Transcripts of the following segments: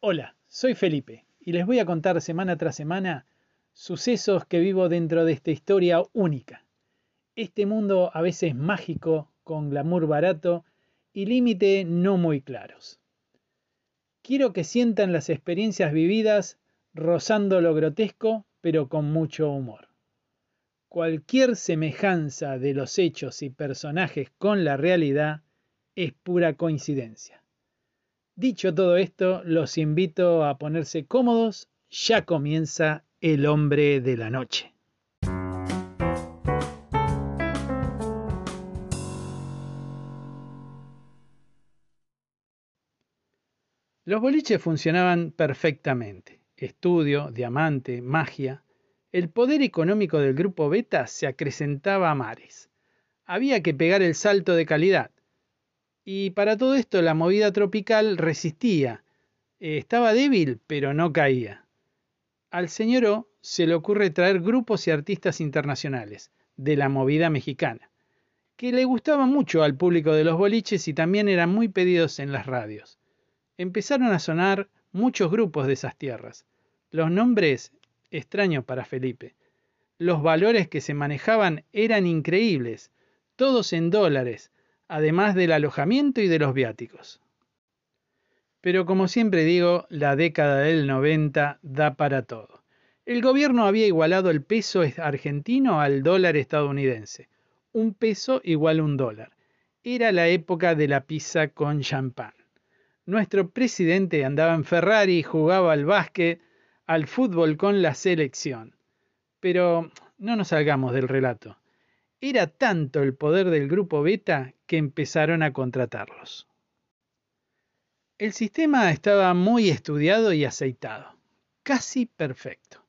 Hola, soy Felipe y les voy a contar semana tras semana sucesos que vivo dentro de esta historia única. Este mundo a veces mágico, con glamour barato y límite no muy claros. Quiero que sientan las experiencias vividas rozando lo grotesco, pero con mucho humor. Cualquier semejanza de los hechos y personajes con la realidad es pura coincidencia. Dicho todo esto, los invito a ponerse cómodos, ya comienza El hombre de la noche. Los boliches funcionaban perfectamente. Estudio, diamante, magia. El poder económico del grupo Beta se acrecentaba a mares. Había que pegar el salto de calidad y para todo esto la movida tropical resistía. Eh, estaba débil, pero no caía. Al señor O se le ocurre traer grupos y artistas internacionales de la movida mexicana, que le gustaban mucho al público de los boliches y también eran muy pedidos en las radios. Empezaron a sonar muchos grupos de esas tierras. Los nombres extraños para Felipe. Los valores que se manejaban eran increíbles, todos en dólares, además del alojamiento y de los viáticos. Pero como siempre digo, la década del 90 da para todo. El gobierno había igualado el peso argentino al dólar estadounidense. Un peso igual a un dólar. Era la época de la pizza con champán. Nuestro presidente andaba en Ferrari, jugaba al básquet, al fútbol con la selección. Pero no nos salgamos del relato. Era tanto el poder del grupo Beta que empezaron a contratarlos. El sistema estaba muy estudiado y aceitado, casi perfecto.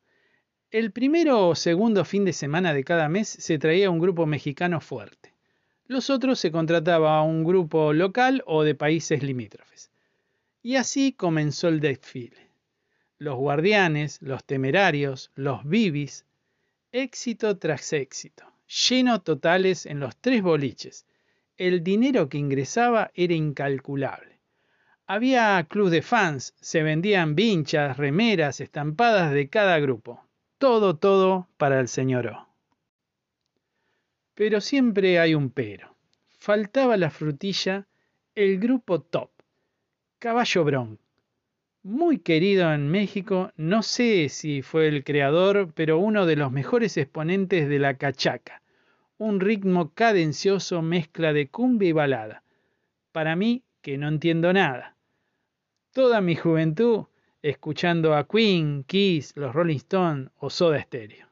El primero o segundo fin de semana de cada mes se traía un grupo mexicano fuerte. Los otros se contrataba a un grupo local o de países limítrofes. Y así comenzó el desfile. Los guardianes, los temerarios, los bibis, éxito tras éxito lleno totales en los tres boliches. El dinero que ingresaba era incalculable. Había club de fans, se vendían vinchas, remeras, estampadas de cada grupo. Todo, todo para el señor O. Pero siempre hay un pero. Faltaba la frutilla, el grupo top, Caballo Bron. Muy querido en México, no sé si fue el creador, pero uno de los mejores exponentes de la cachaca un ritmo cadencioso mezcla de cumbia y balada. Para mí, que no entiendo nada. Toda mi juventud escuchando a Queen, Kiss, los Rolling Stones o Soda Stereo.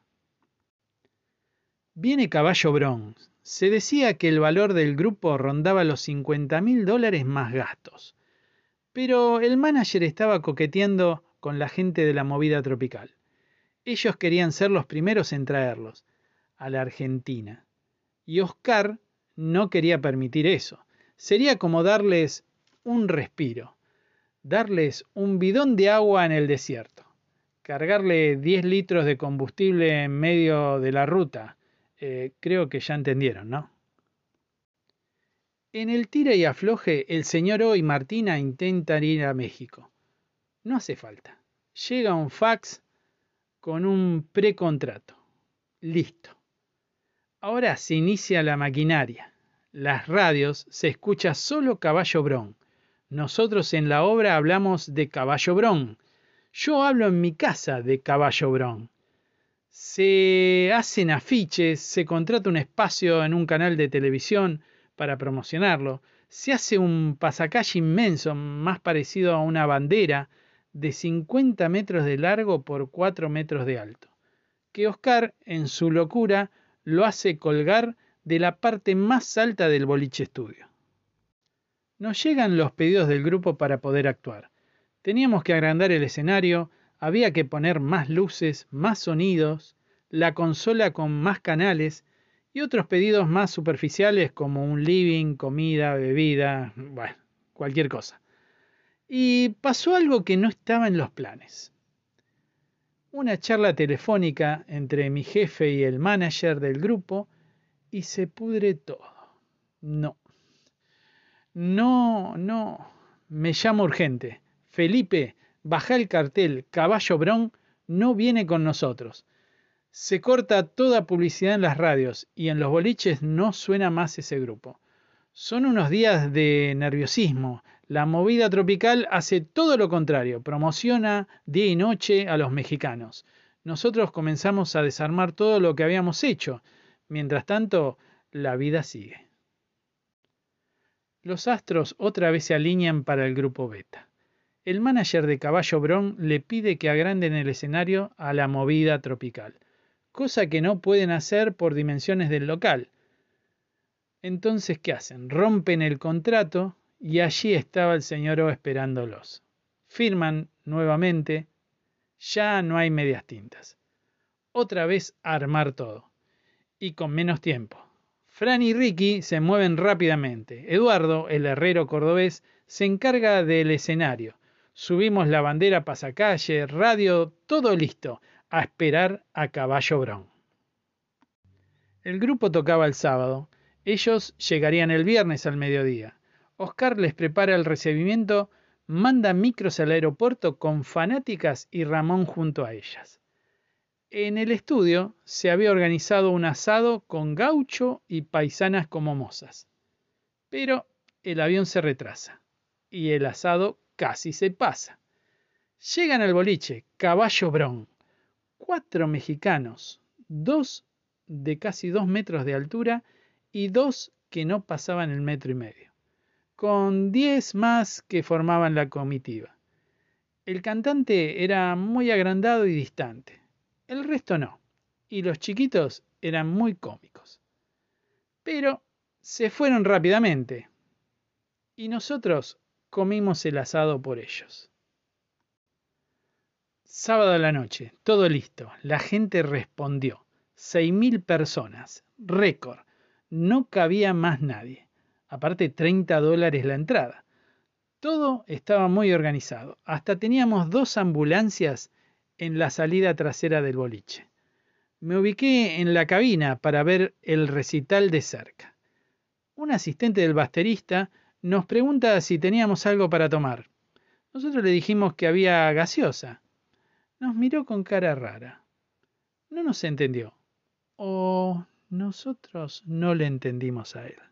Viene Caballo Bronx. Se decía que el valor del grupo rondaba los 50 mil dólares más gastos. Pero el manager estaba coqueteando con la gente de la movida tropical. Ellos querían ser los primeros en traerlos a la Argentina y Oscar no quería permitir eso. Sería como darles un respiro, darles un bidón de agua en el desierto, cargarle 10 litros de combustible en medio de la ruta. Eh, creo que ya entendieron, ¿no? En el tira y afloje, el señor O y Martina intentan ir a México. No hace falta. Llega un fax con un precontrato. Listo. Ahora se inicia la maquinaria. Las radios se escucha solo Caballo Bron. Nosotros en la obra hablamos de Caballo Bron. Yo hablo en mi casa de Caballo Bron. Se hacen afiches, se contrata un espacio en un canal de televisión para promocionarlo, se hace un pasacalle inmenso, más parecido a una bandera, de 50 metros de largo por 4 metros de alto, que Oscar, en su locura, lo hace colgar de la parte más alta del boliche estudio. Nos llegan los pedidos del grupo para poder actuar. Teníamos que agrandar el escenario, había que poner más luces, más sonidos, la consola con más canales y otros pedidos más superficiales como un living, comida, bebida, bueno, cualquier cosa. Y pasó algo que no estaba en los planes una charla telefónica entre mi jefe y el manager del grupo y se pudre todo. No. No, no. Me llamo urgente. Felipe, baja el cartel Caballo Bron no viene con nosotros. Se corta toda publicidad en las radios y en los boliches no suena más ese grupo. Son unos días de nerviosismo. La movida tropical hace todo lo contrario, promociona día y noche a los mexicanos. Nosotros comenzamos a desarmar todo lo que habíamos hecho. Mientras tanto, la vida sigue. Los astros otra vez se alinean para el grupo beta. El manager de Caballo Bron le pide que agranden el escenario a la movida tropical, cosa que no pueden hacer por dimensiones del local. Entonces, ¿qué hacen? Rompen el contrato y allí estaba el señor O esperándolos. Firman nuevamente. Ya no hay medias tintas. Otra vez armar todo. Y con menos tiempo. Fran y Ricky se mueven rápidamente. Eduardo, el herrero cordobés, se encarga del escenario. Subimos la bandera pasacalle, radio, todo listo. A esperar a Caballo Bron. El grupo tocaba el sábado ellos llegarían el viernes al mediodía. Oscar les prepara el recibimiento, manda micros al aeropuerto con fanáticas y Ramón junto a ellas. En el estudio se había organizado un asado con gaucho y paisanas como mozas. Pero el avión se retrasa y el asado casi se pasa. Llegan al boliche, Caballo Bron, cuatro mexicanos, dos de casi dos metros de altura y dos que no pasaban el metro y medio, con diez más que formaban la comitiva. El cantante era muy agrandado y distante, el resto no, y los chiquitos eran muy cómicos. Pero se fueron rápidamente, y nosotros comimos el asado por ellos. Sábado a la noche, todo listo. La gente respondió. Seis mil personas, récord no cabía más nadie. Aparte 30 dólares la entrada. Todo estaba muy organizado. Hasta teníamos dos ambulancias en la salida trasera del boliche. Me ubiqué en la cabina para ver el recital de cerca. Un asistente del basterista nos pregunta si teníamos algo para tomar. Nosotros le dijimos que había gaseosa. Nos miró con cara rara. No nos entendió. O nosotros no le entendimos a él.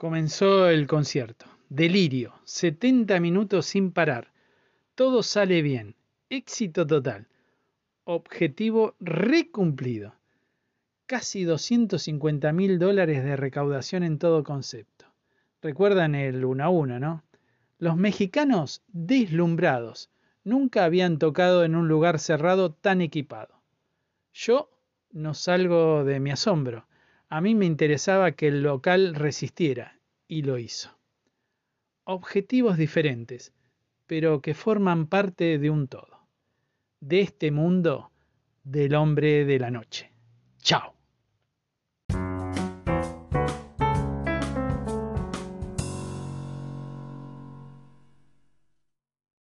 Comenzó el concierto. Delirio. 70 minutos sin parar. Todo sale bien. Éxito total. Objetivo recumplido. Casi 250 mil dólares de recaudación en todo concepto. Recuerdan el 1 a 1, ¿no? Los mexicanos deslumbrados nunca habían tocado en un lugar cerrado tan equipado. Yo no salgo de mi asombro. A mí me interesaba que el local resistiera, y lo hizo. Objetivos diferentes, pero que forman parte de un todo. De este mundo del hombre de la noche. Chao.